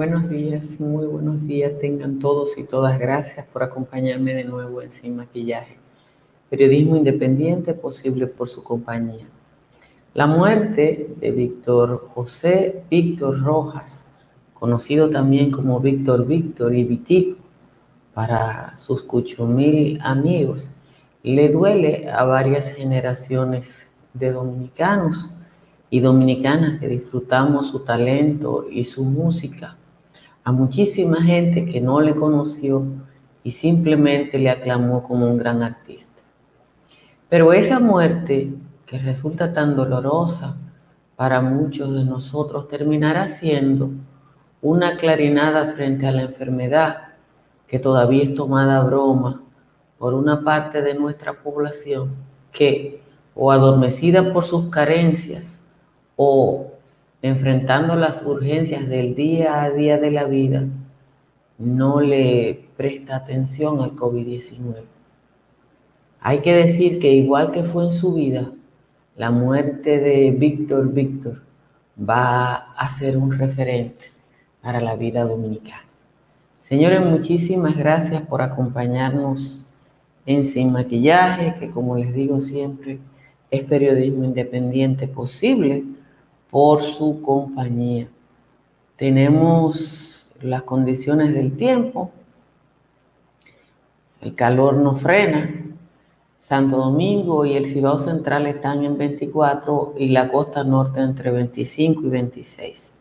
Buenos días, muy buenos días tengan todos y todas. Gracias por acompañarme de nuevo en Sin Maquillaje. Periodismo independiente posible por su compañía. La muerte de Víctor José Víctor Rojas, conocido también como Víctor Víctor y Vitico para sus cuchumil amigos, le duele a varias generaciones de dominicanos y dominicanas que disfrutamos su talento y su música, a muchísima gente que no le conoció y simplemente le aclamó como un gran artista. Pero esa muerte que resulta tan dolorosa para muchos de nosotros terminará siendo una clarinada frente a la enfermedad que todavía es tomada broma por una parte de nuestra población que, o adormecida por sus carencias, o enfrentando las urgencias del día a día de la vida, no le presta atención al COVID-19. Hay que decir que igual que fue en su vida, la muerte de Víctor Víctor va a ser un referente para la vida dominicana. Señores, muchísimas gracias por acompañarnos en Sin Maquillaje, que como les digo siempre, es periodismo independiente posible por su compañía. Tenemos las condiciones del tiempo, el calor no frena, Santo Domingo y el Cibao Central están en 24 y la costa norte entre 25 y 26.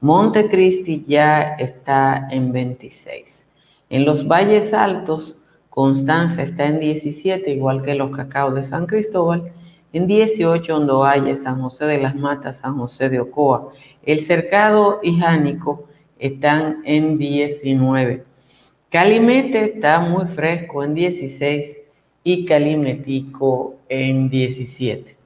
Montecristi ya está en 26. En los valles altos, Constanza está en 17, igual que los cacaos de San Cristóbal, en 18, Ondoaya, San José de las Matas, San José de Ocoa. El Cercado y Jánico están en 19. Calimete está muy fresco en 16 y Calimetico en 17.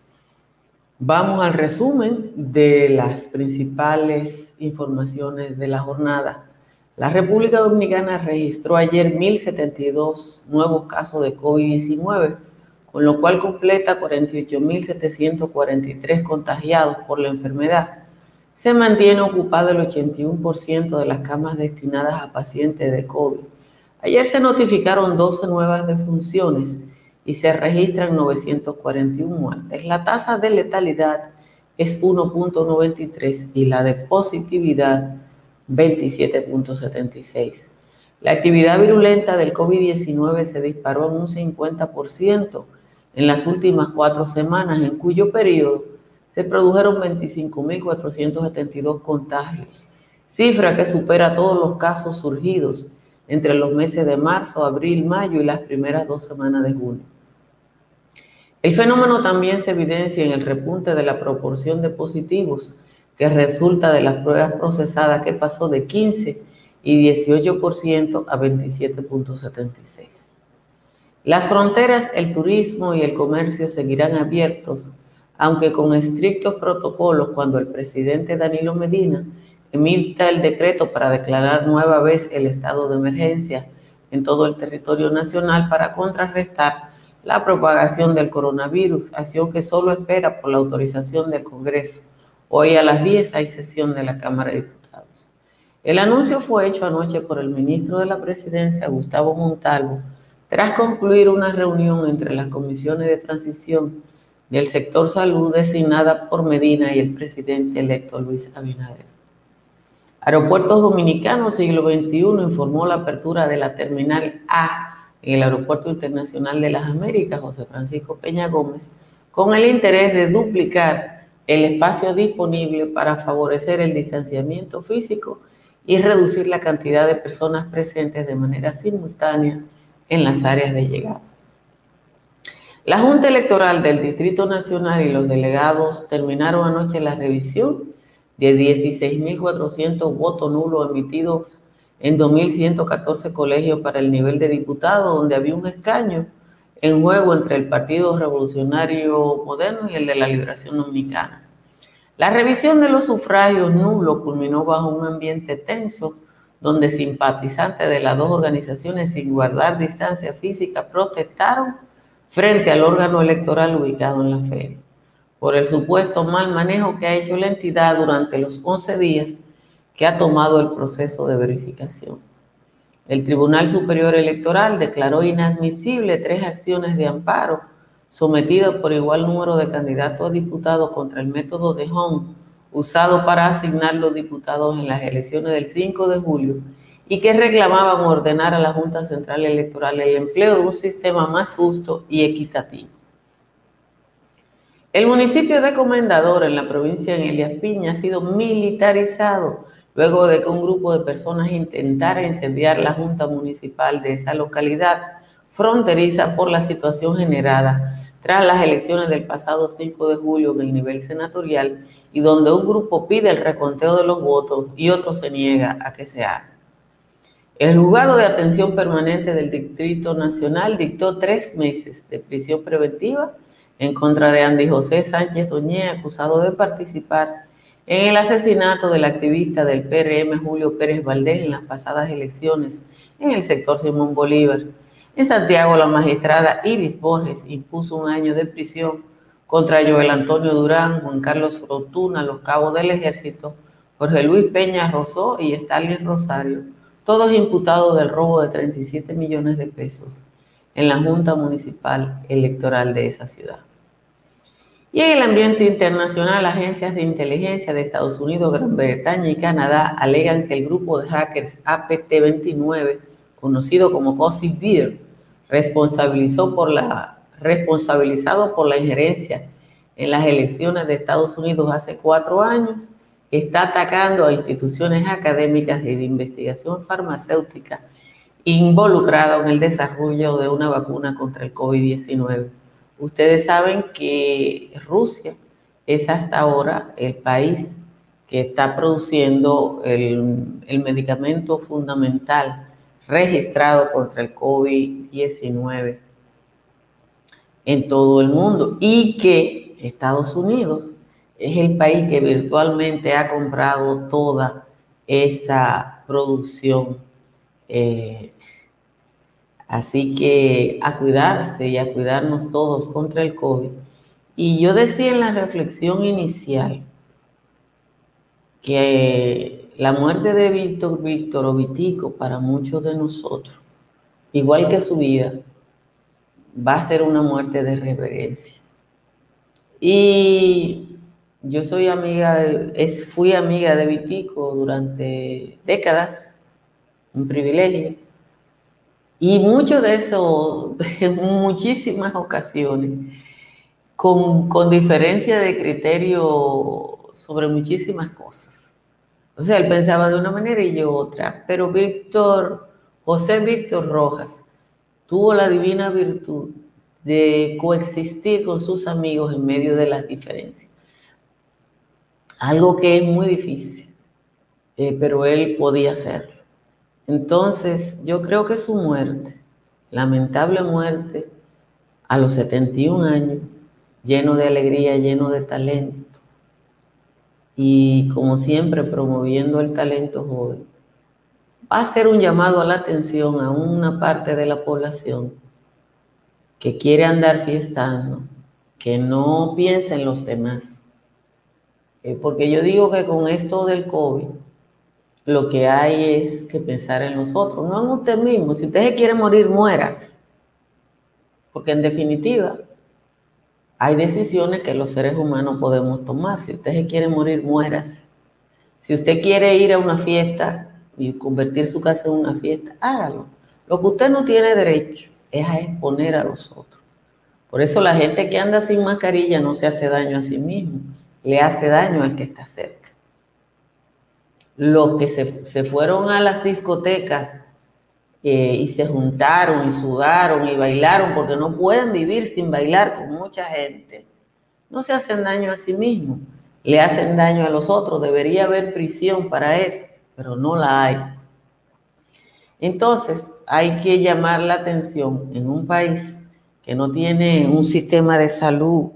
Vamos al resumen de las principales informaciones de la jornada. La República Dominicana registró ayer 1.072 nuevos casos de COVID-19 con lo cual completa 48.743 contagiados por la enfermedad. Se mantiene ocupado el 81% de las camas destinadas a pacientes de COVID. Ayer se notificaron 12 nuevas defunciones y se registran 941 muertes. La tasa de letalidad es 1.93 y la de positividad 27.76. La actividad virulenta del COVID-19 se disparó en un 50% en las últimas cuatro semanas, en cuyo periodo se produjeron 25.472 contagios, cifra que supera todos los casos surgidos entre los meses de marzo, abril, mayo y las primeras dos semanas de junio. El fenómeno también se evidencia en el repunte de la proporción de positivos que resulta de las pruebas procesadas que pasó de 15 y 18% a 27.76. Las fronteras, el turismo y el comercio seguirán abiertos, aunque con estrictos protocolos cuando el presidente Danilo Medina emita el decreto para declarar nueva vez el estado de emergencia en todo el territorio nacional para contrarrestar la propagación del coronavirus, acción que solo espera por la autorización del Congreso. Hoy a las 10 hay sesión de la Cámara de Diputados. El anuncio fue hecho anoche por el ministro de la Presidencia, Gustavo Montalvo, tras concluir una reunión entre las comisiones de transición del sector salud designada por Medina y el presidente electo Luis Abinader. Aeropuertos Dominicanos Siglo XXI informó la apertura de la Terminal A en el Aeropuerto Internacional de las Américas, José Francisco Peña Gómez, con el interés de duplicar el espacio disponible para favorecer el distanciamiento físico y reducir la cantidad de personas presentes de manera simultánea en las áreas de llegada. La Junta Electoral del Distrito Nacional y los delegados terminaron anoche la revisión de 16.400 votos nulos emitidos en 2.114 colegios para el nivel de diputado, donde había un escaño en juego entre el Partido Revolucionario Moderno y el de la Liberación Dominicana. La revisión de los sufragios nulos culminó bajo un ambiente tenso donde simpatizantes de las dos organizaciones sin guardar distancia física protestaron frente al órgano electoral ubicado en la feria por el supuesto mal manejo que ha hecho la entidad durante los 11 días que ha tomado el proceso de verificación. El Tribunal Superior Electoral declaró inadmisible tres acciones de amparo sometidas por igual número de candidatos a diputados contra el método de Home usado para asignar los diputados en las elecciones del 5 de julio y que reclamaban ordenar a la Junta Central Electoral el empleo de un sistema más justo y equitativo. El municipio de Comendador en la provincia de Elias Piña ha sido militarizado luego de que un grupo de personas intentara incendiar la Junta Municipal de esa localidad fronteriza por la situación generada tras las elecciones del pasado 5 de julio en el nivel senatorial y donde un grupo pide el reconteo de los votos y otro se niega a que se haga. El juzgado de atención permanente del Distrito Nacional dictó tres meses de prisión preventiva en contra de Andy José Sánchez Doñé, acusado de participar en el asesinato del activista del PRM Julio Pérez Valdés en las pasadas elecciones en el sector Simón Bolívar. En Santiago, la magistrada Iris Borges impuso un año de prisión contra Joel Antonio Durán, Juan Carlos Fortuna, los cabos del ejército, Jorge Luis Peña Rosó y Stalin Rosario todos imputados del robo de 37 millones de pesos en la Junta Municipal Electoral de esa ciudad. Y en el ambiente internacional, agencias de inteligencia de Estados Unidos, Gran Bretaña y Canadá alegan que el grupo de hackers APT-29, conocido como Cozy Beer, responsabilizó por la, responsabilizado por la injerencia en las elecciones de Estados Unidos hace cuatro años, está atacando a instituciones académicas y de investigación farmacéutica involucradas en el desarrollo de una vacuna contra el COVID-19. Ustedes saben que Rusia es hasta ahora el país que está produciendo el, el medicamento fundamental registrado contra el COVID-19 en todo el mundo y que Estados Unidos es el país que virtualmente ha comprado toda esa producción. Eh, así que a cuidarse y a cuidarnos todos contra el COVID. Y yo decía en la reflexión inicial que la muerte de Víctor, Víctor o Vitico para muchos de nosotros, igual que su vida, va a ser una muerte de reverencia. Y yo soy amiga, fui amiga de Vitico durante décadas, un privilegio. Y mucho de eso, en muchísimas ocasiones, con, con diferencia de criterio sobre muchísimas cosas. O sea, él pensaba de una manera y yo otra. Pero Víctor, José Víctor Rojas, tuvo la divina virtud de coexistir con sus amigos en medio de las diferencias algo que es muy difícil, eh, pero él podía hacerlo. Entonces, yo creo que su muerte, lamentable muerte, a los 71 años, lleno de alegría, lleno de talento, y como siempre promoviendo el talento joven, va a ser un llamado a la atención a una parte de la población que quiere andar fiestando, que no piensa en los demás, eh, porque yo digo que con esto del COVID, lo que hay es que pensar en nosotros, no en usted mismo. Si usted se quiere morir, mueras. Porque en definitiva, hay decisiones que los seres humanos podemos tomar. Si usted se quiere morir, mueras. Si usted quiere ir a una fiesta y convertir su casa en una fiesta, hágalo. Lo que usted no tiene derecho es a exponer a los otros. Por eso la gente que anda sin mascarilla no se hace daño a sí mismo le hace daño al que está cerca. Los que se, fueron a las discotecas eh, y se juntaron y sudaron y bailaron porque no pueden vivir sin bailar con mucha gente, no se hacen daño a sí mismos, le hacen daño a los otros. Debería haber prisión para eso, pero no la hay. Entonces, hay que llamar la atención en un país que no tiene un sistema de salud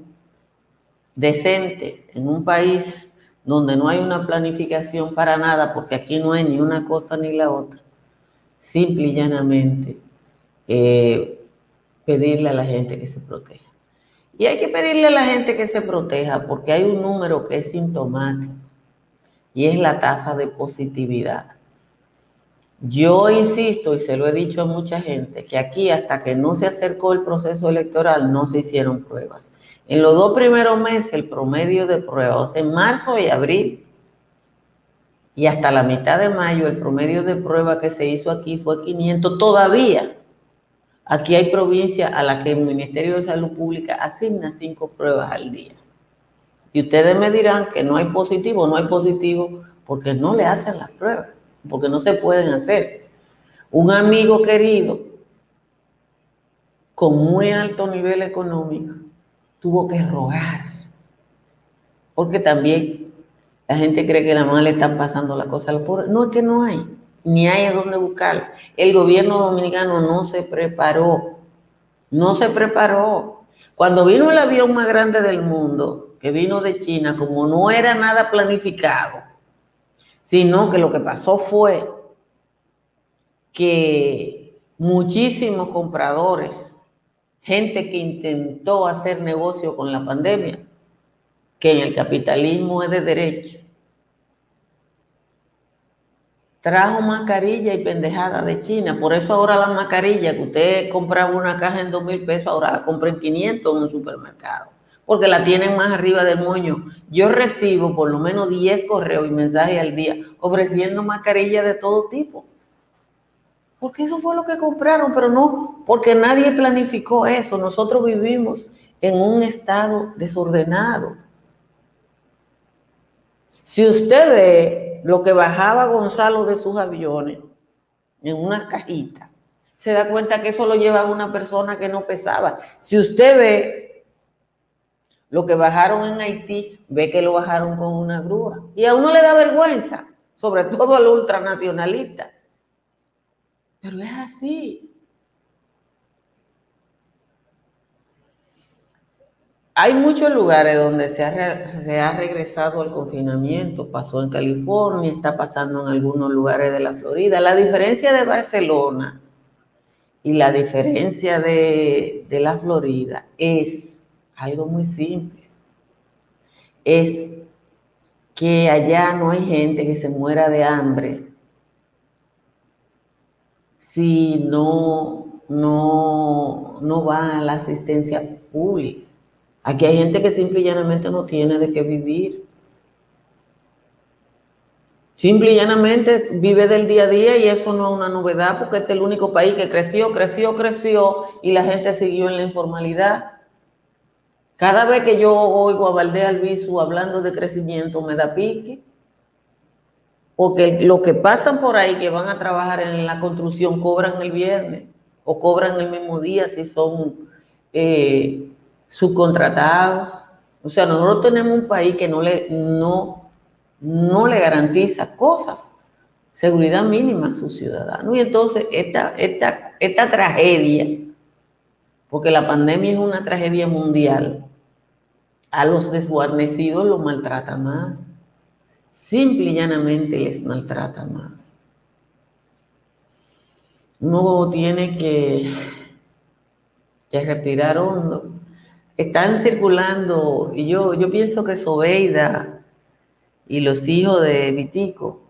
decente en un país donde no hay una planificación para nada, porque aquí no hay ni una cosa ni la otra, simple y llanamente eh, pedirle a la gente que se proteja. Y hay que pedirle a la gente que se proteja porque hay un número que es sintomático. y es la tasa de positividad. Yo insisto, y se lo he dicho a mucha gente, que aquí hasta que no se acercó el proceso electoral no se hicieron pruebas. En los dos primeros meses el promedio de pruebas, en marzo y abril, y hasta la mitad de mayo el promedio de prueba que se hizo aquí fue 500 todavía. Aquí hay provincias a las que el Ministerio de Salud Pública asigna cinco pruebas al día. Y ustedes me dirán que no hay positivo, no hay positivo, porque no le hacen las pruebas, porque no se pueden hacer. Un amigo querido con muy alto nivel económico tuvo que rogar, porque también la gente cree que la más le están pasando la cosa a los pobres. No es que no hay, ni hay dónde buscar. El gobierno dominicano no se preparó, no se preparó. Cuando vino el avión más grande del mundo, que vino de China, como no era nada planificado, sino que lo que pasó fue que muchísimos compradores, gente que intentó hacer negocio con la pandemia, que en el capitalismo es de derecho, trajo mascarilla y pendejada de China. Por eso ahora la mascarilla que usted compraba una caja en dos mil pesos, ahora la compra en 500 en un supermercado porque la tienen más arriba del moño. Yo recibo por lo menos 10 correos y mensajes al día ofreciendo mascarillas de todo tipo. Porque eso fue lo que compraron, pero no, porque nadie planificó eso. Nosotros vivimos en un estado desordenado. Si usted ve lo que bajaba Gonzalo de sus aviones en unas cajitas, se da cuenta que eso lo llevaba una persona que no pesaba. Si usted ve lo que bajaron en Haití, ve que lo bajaron con una grúa. Y a uno le da vergüenza, sobre todo al ultranacionalista. Pero es así. Hay muchos lugares donde se ha, regresado al confinamiento, pasó en California, está pasando en algunos lugares de la Florida. La diferencia de Barcelona y la diferencia de, la Florida es algo muy simple. Es que allá no hay gente que se muera de hambre si no, no, no va a la asistencia pública. Aquí hay gente que simple y llanamente no tiene de qué vivir. Simple y llanamente vive del día a día y eso no es una novedad porque este es el único país que creció, creció, creció y la gente siguió en la informalidad. Cada vez que yo oigo a Valdés Albizu hablando de crecimiento, me da pique. Porque lo que pasan por ahí, que van a trabajar en la construcción, cobran el viernes o cobran el mismo día si son eh, subcontratados. O sea, nosotros tenemos un país que no le, no, no le garantiza cosas, seguridad mínima a sus ciudadanos. Y entonces esta, esta, esta tragedia, porque la pandemia es una tragedia mundial, a los desguarnecidos los maltrata más. Simple y llanamente les maltrata más. Uno tiene que, que respirar hondo. Están circulando, y yo, yo pienso que Sobeida y los hijos de Vitico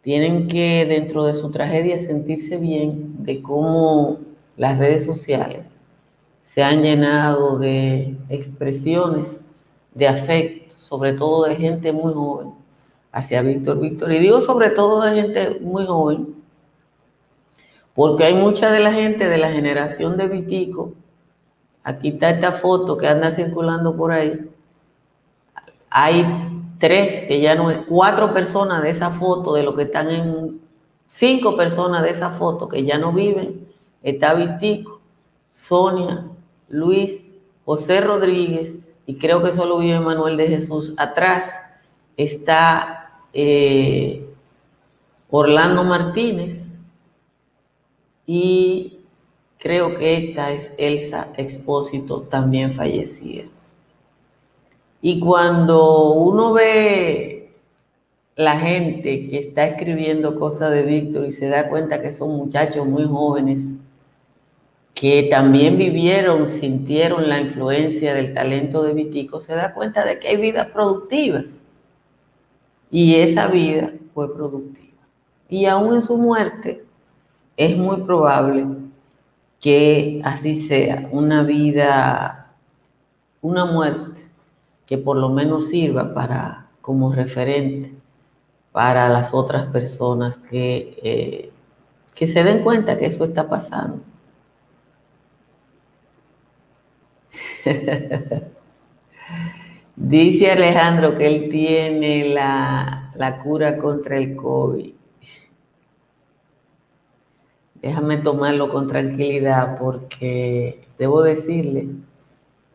tienen que, dentro de su tragedia, sentirse bien de cómo las redes sociales se han llenado de expresiones de afecto, sobre todo de gente muy joven, hacia Víctor Víctor. Y digo sobre todo de gente muy joven, porque hay mucha de la gente de la generación de Vitico. Aquí está esta foto que anda circulando por ahí. Hay tres, que ya no cuatro personas de esa foto, de lo que están en, cinco personas de esa foto que ya no viven. Está Vitico, Sonia, Luis, José Rodríguez, y creo que solo vive Manuel de Jesús. Atrás está eh, Orlando Martínez y creo que esta es Elsa Expósito, también fallecida. Y cuando uno ve la gente que está escribiendo cosas de Víctor y se da cuenta que son muchachos muy jóvenes, que también vivieron, sintieron la influencia del talento de Vitico, se da cuenta de que hay vidas productivas. y esa vida fue productiva. Y aún en su muerte es muy probable que así sea, una vida, una muerte que por lo menos sirva para como referente para las otras personas que, eh, que se den cuenta que eso está pasando. Dice Alejandro que él tiene la, la, cura contra el COVID. Déjame tomarlo con tranquilidad porque debo decirle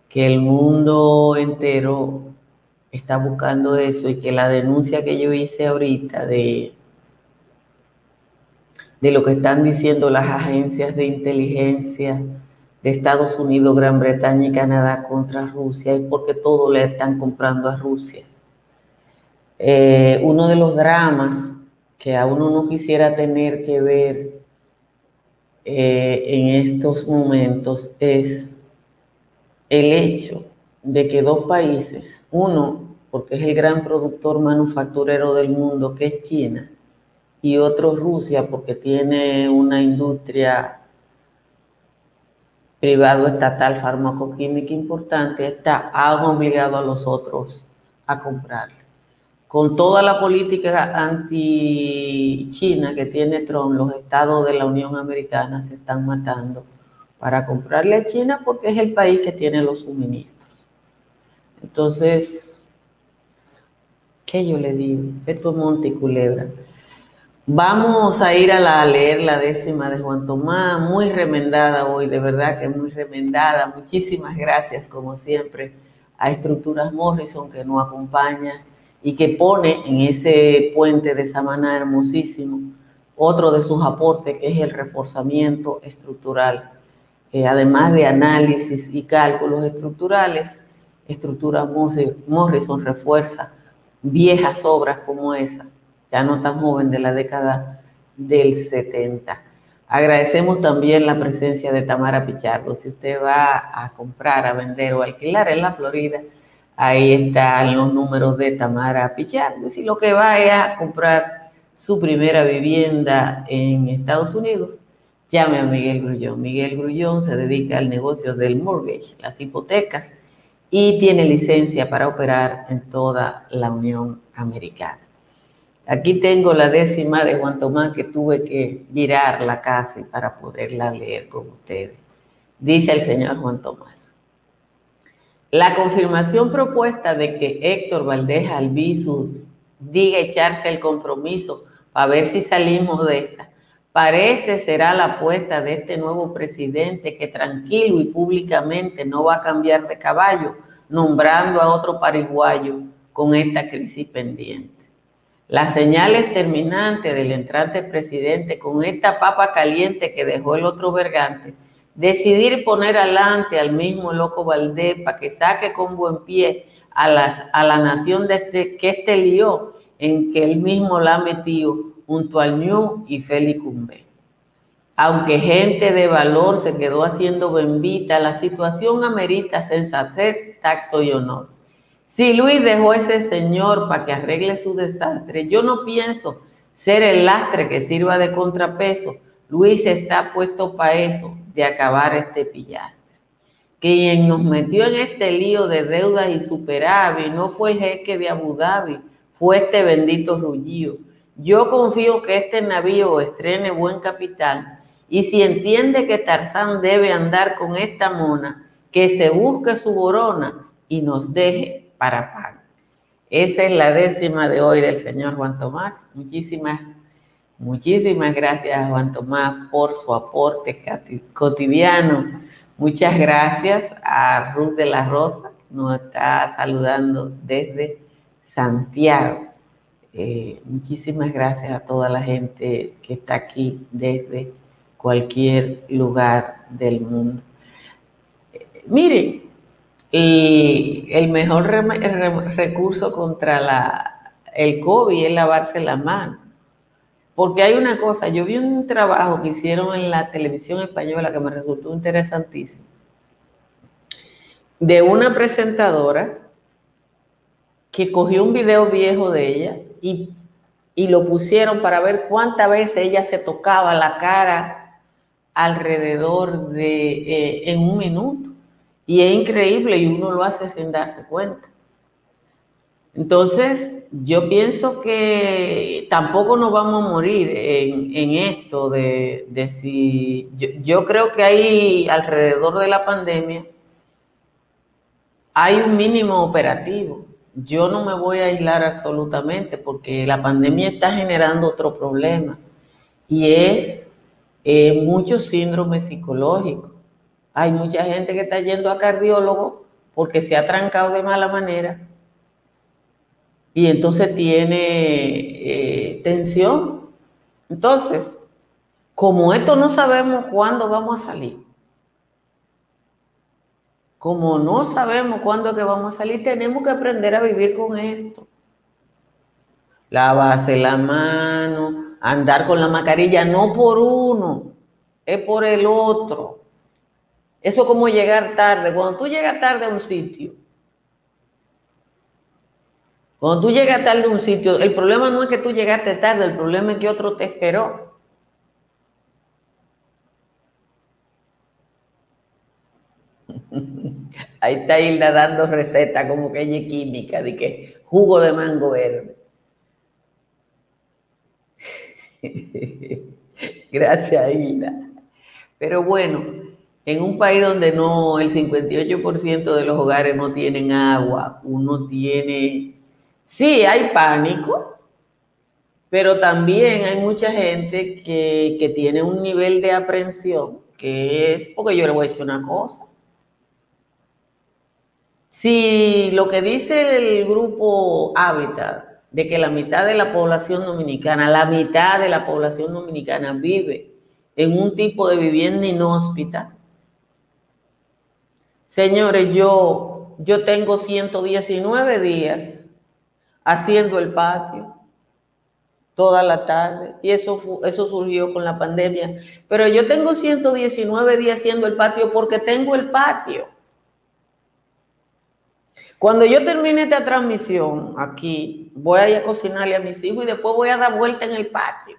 que el mundo entero está buscando eso y que la denuncia que yo hice ahorita de, de lo que están diciendo las agencias de inteligencia de Estados Unidos, Gran Bretaña y Canadá contra Rusia es porque todo le están comprando a Rusia. Eh, uno de los dramas que a uno no quisiera tener que ver eh, en estos momentos es el hecho de que dos países, uno porque es el gran productor manufacturero del mundo, que es China, y otro Rusia, porque tiene una industria privado estatal farmacoquímica importante, está, han obligado a los otros a comprarle. Con toda la política anti-China que tiene Trump, los estados de la Unión Americana se están matando para comprarle a China porque es el país que tiene los suministros. Entonces, ¿qué yo le digo? Esto es Monte y Culebra. Vamos a ir a, la, leer la décima de Juan Tomás, muy remendada hoy, de verdad que muy remendada. Muchísimas gracias, como siempre, a Estructuras Morrison que nos acompaña y que pone en ese puente de Samaná hermosísimo otro de sus aportes, que es el reforzamiento estructural. Eh, además de análisis y cálculos estructurales, Estructuras Morrison refuerza viejas obras como esa ya no tan joven de la década del 70. Agradecemos también la presencia de Tamara Pichardo. Si usted va a comprar, a vender o alquilar en la Florida, ahí están los números de Tamara Pichardo. Si lo que va a comprar su primera vivienda en Estados Unidos, llame a Miguel Grullón. Miguel Grullón se dedica al negocio del mortgage, las hipotecas, y tiene licencia para operar en toda la Unión Americana. Aquí tengo la décima de Juan Tomás que tuve que la casi para poderla leer con ustedes. Dice el señor Juan Tomás. La confirmación propuesta de que Héctor Valdés Albizus diga echarse el compromiso para ver si salimos de esta, parece será la apuesta de este nuevo presidente que tranquilo y públicamente no va a cambiar de caballo, nombrando a otro pariguayo con esta crisis pendiente. Las señales terminantes del entrante presidente con esta papa caliente que dejó el otro vergante, decidir poner adelante al mismo loco Valdés para que saque con buen pie a, a la nación de este, que este lió en que él mismo la ha metido junto al Ñu y Félix. Aunque gente de valor se quedó haciendo bembita, la situación amerita sensatez, tacto y honor. Si Luis dejó ese señor para que arregle su desastre, yo no pienso ser el lastre que sirva de contrapeso. Luis está puesto para eso, de acabar este pillastre. Quien nos metió en este lío de deudas y no fue el jeque de Abu Dhabi, fue este bendito Rullío. Yo confío que este navío estrene buen capital y si entiende que Tarzán debe andar con esta mona, que se busque su borona y nos deje para pan. Esa es la décima de hoy del señor Juan Tomás. Muchísimas, muchísimas gracias Juan Tomás por su aporte cotidiano. Muchas gracias a Ruth de la Rosa, que nos está saludando desde Santiago. Eh, muchísimas gracias a toda la gente que está aquí desde cualquier lugar del mundo. Eh, miren, el mejor recurso contra el COVID es lavarse la mano. Porque hay una cosa, yo vi un trabajo que hicieron en la televisión española que me resultó interesantísimo, de una presentadora que cogió un video viejo de ella y, y lo pusieron para ver cuántas veces ella se tocaba la cara alrededor de eh, en un minuto. Y es increíble y uno lo hace sin darse cuenta. Entonces, yo pienso que tampoco nos vamos a morir en, esto de, si... Yo, creo que hay alrededor de la pandemia, hay un mínimo operativo. Yo no me voy a aislar absolutamente porque la pandemia está generando otro problema y es eh, muchos síndromes psicológicos. Hay mucha gente que está yendo a cardiólogo porque se ha trancado de mala manera y entonces tiene eh, tensión. Entonces, como esto no sabemos cuándo vamos a salir, como no sabemos cuándo que vamos a salir, tenemos que aprender a vivir con esto. Lavarse la mano, andar con la mascarilla, no por uno, es por el otro. Eso como llegar tarde. Cuando tú llegas tarde a un sitio, cuando tú llegas tarde a un sitio, el problema no es que tú llegaste tarde, el problema es que otro te esperó. Ahí está Hilda dando receta como que ella es química, de que jugo de mango verde. Gracias, Hilda. Pero bueno, en un país donde no el 58% de los hogares no tienen agua, uno tiene Sí, hay pánico, pero también hay mucha gente que, tiene un nivel de aprensión que es, porque yo le voy a decir una cosa. Si lo que dice el grupo Hábitat, de que la mitad de la población dominicana, la mitad de la población dominicana vive en un tipo de vivienda inhóspita, señores, yo, yo tengo 119 días haciendo el patio toda la tarde y eso, eso surgió con la pandemia. Pero yo tengo 119 días haciendo el patio porque tengo el patio. Cuando yo termine esta transmisión aquí, voy a cocinarle a mis hijos y después voy a dar vuelta en el patio.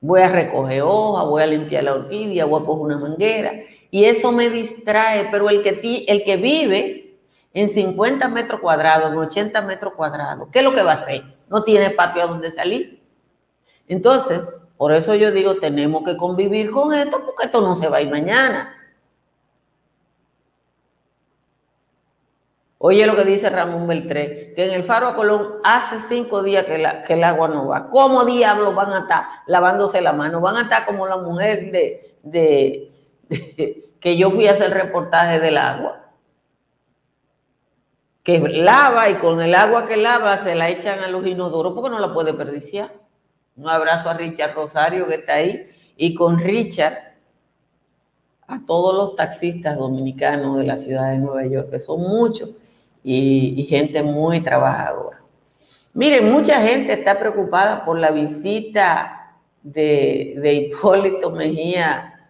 Voy a recoger hojas, voy a limpiar la orquídea, voy a coger una manguera y eso me distrae, pero el que, el que vive en 50 metros cuadrados, en 80 metros cuadrados, ¿qué es lo que va a hacer? No tiene patio a donde salir. Entonces, por eso yo digo, tenemos que convivir con esto, porque esto no se va a ir mañana. Oye lo que dice Ramón Beltré, que en el Faro a Colón hace cinco días que, el agua no va. ¿Cómo diablos van a estar lavándose la mano? Van a estar como la mujer de, de que yo fui a hacer reportaje del agua que lava y con el agua que lava se la echan a los inodoros porque no la puede perdiciar. Un abrazo a Richard Rosario que está ahí y con Richard a todos los taxistas dominicanos de la ciudad de Nueva York, que son muchos y, gente muy trabajadora. Miren, mucha gente está preocupada por la visita de, de Hipólito Mejía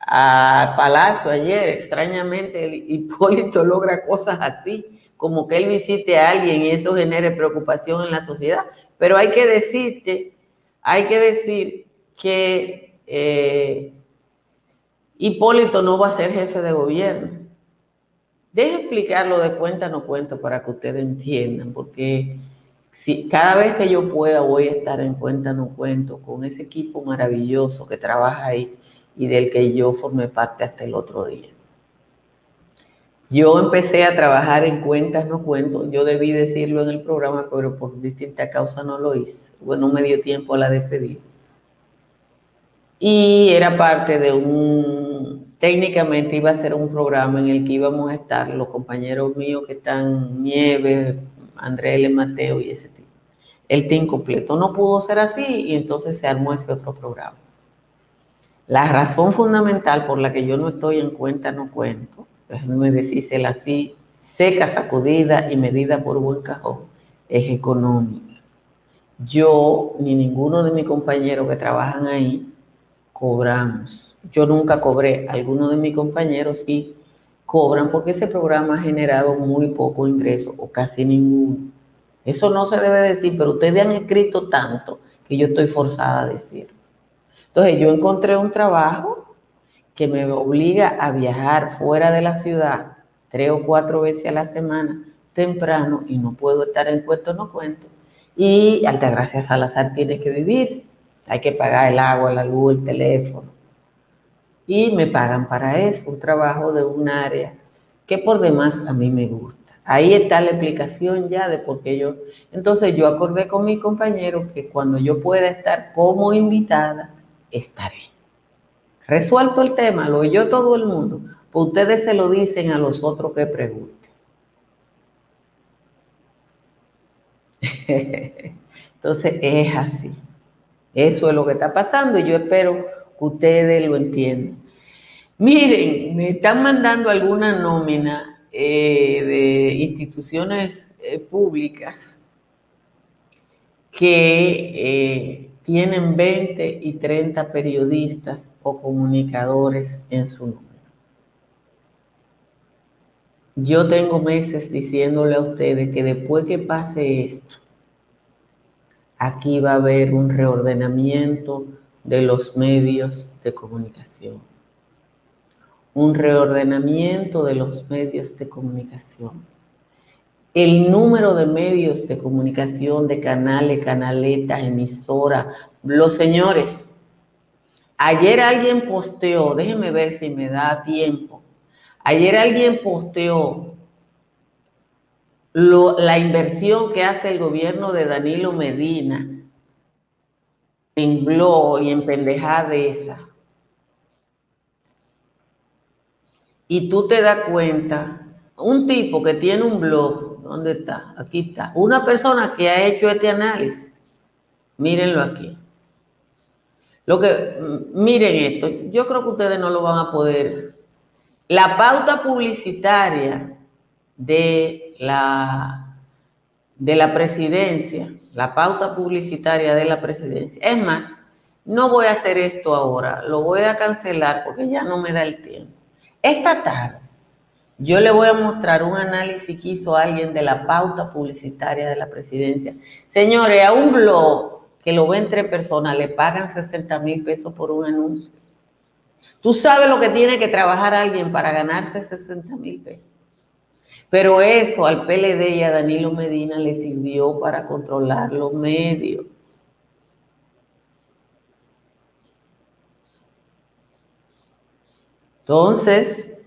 a Palacio ayer. Extrañamente, Hipólito logra cosas así como que él visite a alguien y eso genere preocupación en la sociedad. Pero hay que decirte, hay que decir que eh, Hipólito no va a ser jefe de gobierno. Deje explicarlo de cuenta no cuento para que ustedes entiendan, porque si, cada vez que yo pueda voy a estar en cuenta no cuento con ese equipo maravilloso que trabaja ahí y del que yo formé parte hasta el otro día. Yo empecé a trabajar en cuentas, no cuento. Yo debí decirlo en el programa, pero por distinta causa no lo hice. Bueno, me dio tiempo a la despedida. Y era parte de un, técnicamente iba a ser un programa en el que íbamos a estar los compañeros míos que están Nieves, André L. Mateo y ese tipo. El team completo. No pudo ser así y entonces se armó ese otro programa. La razón fundamental por la que yo no estoy en cuenta, no cuento, déjenme decírsela así, seca, sacudida y medida por buen cajón, es económica. Yo ni ninguno de mis compañeros que trabajan ahí cobramos. Yo nunca cobré, algunos de mis compañeros sí cobran porque ese programa ha generado muy poco ingreso o casi ninguno. Eso no se debe decir, pero ustedes han escrito tanto que yo estoy forzada a decir. Entonces yo encontré un trabajo que me obliga a viajar fuera de la ciudad tres o cuatro veces a la semana temprano y no puedo estar en cuento no cuento. Y Altagracia Salazar tiene que vivir. Hay que pagar el agua, la luz, el teléfono. Y me pagan para eso, un trabajo de un área que por demás a mí me gusta. Ahí está la explicación ya de por qué yo. Entonces yo acordé con mi compañero que cuando yo pueda estar como invitada, estaré. Resuelto el tema, lo oyó todo el mundo. Pues ustedes se lo dicen a los otros que pregunten. Entonces es así. Eso es lo que está pasando y yo espero que ustedes lo entiendan. Miren, me están mandando alguna nómina eh, de instituciones eh, públicas que eh, tienen 20 y 30 periodistas o comunicadores en su número. Yo tengo meses diciéndole a ustedes que después que pase esto, aquí va a haber un reordenamiento de los medios de comunicación un reordenamiento de los medios de comunicación. El número de medios de comunicación, de canales, canaletas, emisoras, los señores. Ayer alguien posteó, déjenme ver si me da tiempo. Ayer alguien posteó la inversión que hace el gobierno de Danilo Medina en blog y en pendejada de esa. y tú te das cuenta, un tipo que tiene un blog, ¿dónde está? Aquí está. Una persona que ha hecho este análisis, mírenlo aquí. Lo que, miren esto, yo creo que ustedes no lo van a poder. La pauta publicitaria de la, de la presidencia, la pauta publicitaria de la presidencia. Es más, no voy a hacer esto ahora, lo voy a cancelar porque ya no me da el tiempo. Esta tarde yo le voy a mostrar un análisis que hizo alguien de la pauta publicitaria de la presidencia. Señores, a un blog que lo ve entre personas le pagan 60 mil pesos por un anuncio. Tú sabes lo que tiene que trabajar alguien para ganarse 60 mil pesos. Pero eso al PLD y a Danilo Medina le sirvió para controlar los medios. Entonces,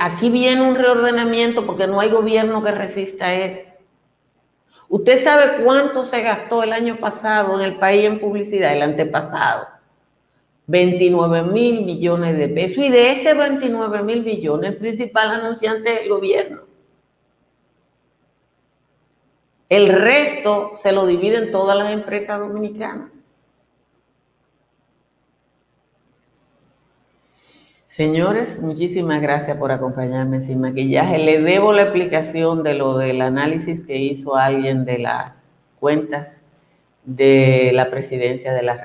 aquí viene un reordenamiento porque no hay gobierno que resista eso. ¿Usted sabe cuánto se gastó el año pasado en el país en publicidad, el antepasado? 29 mil millones de pesos. Y de ese 29 mil millones, el principal anunciante es el gobierno. El resto se lo dividen todas las empresas dominicanas. Señores, muchísimas gracias por acompañarme sin maquillaje. Le debo la explicación de lo del análisis que hizo alguien de las cuentas de la presidencia de la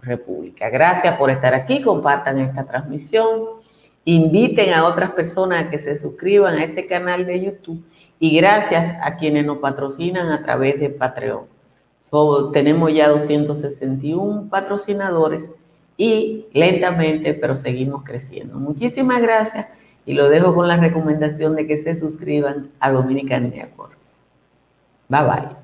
República. Gracias por estar aquí, compartan esta transmisión, inviten a otras personas a que se suscriban a este canal de YouTube y gracias a quienes nos patrocinan a través de Patreon. tenemos ya 261 patrocinadores y lentamente, pero seguimos creciendo. Muchísimas gracias y lo dejo con la recomendación de que se suscriban a Dominican Network. Bye bye.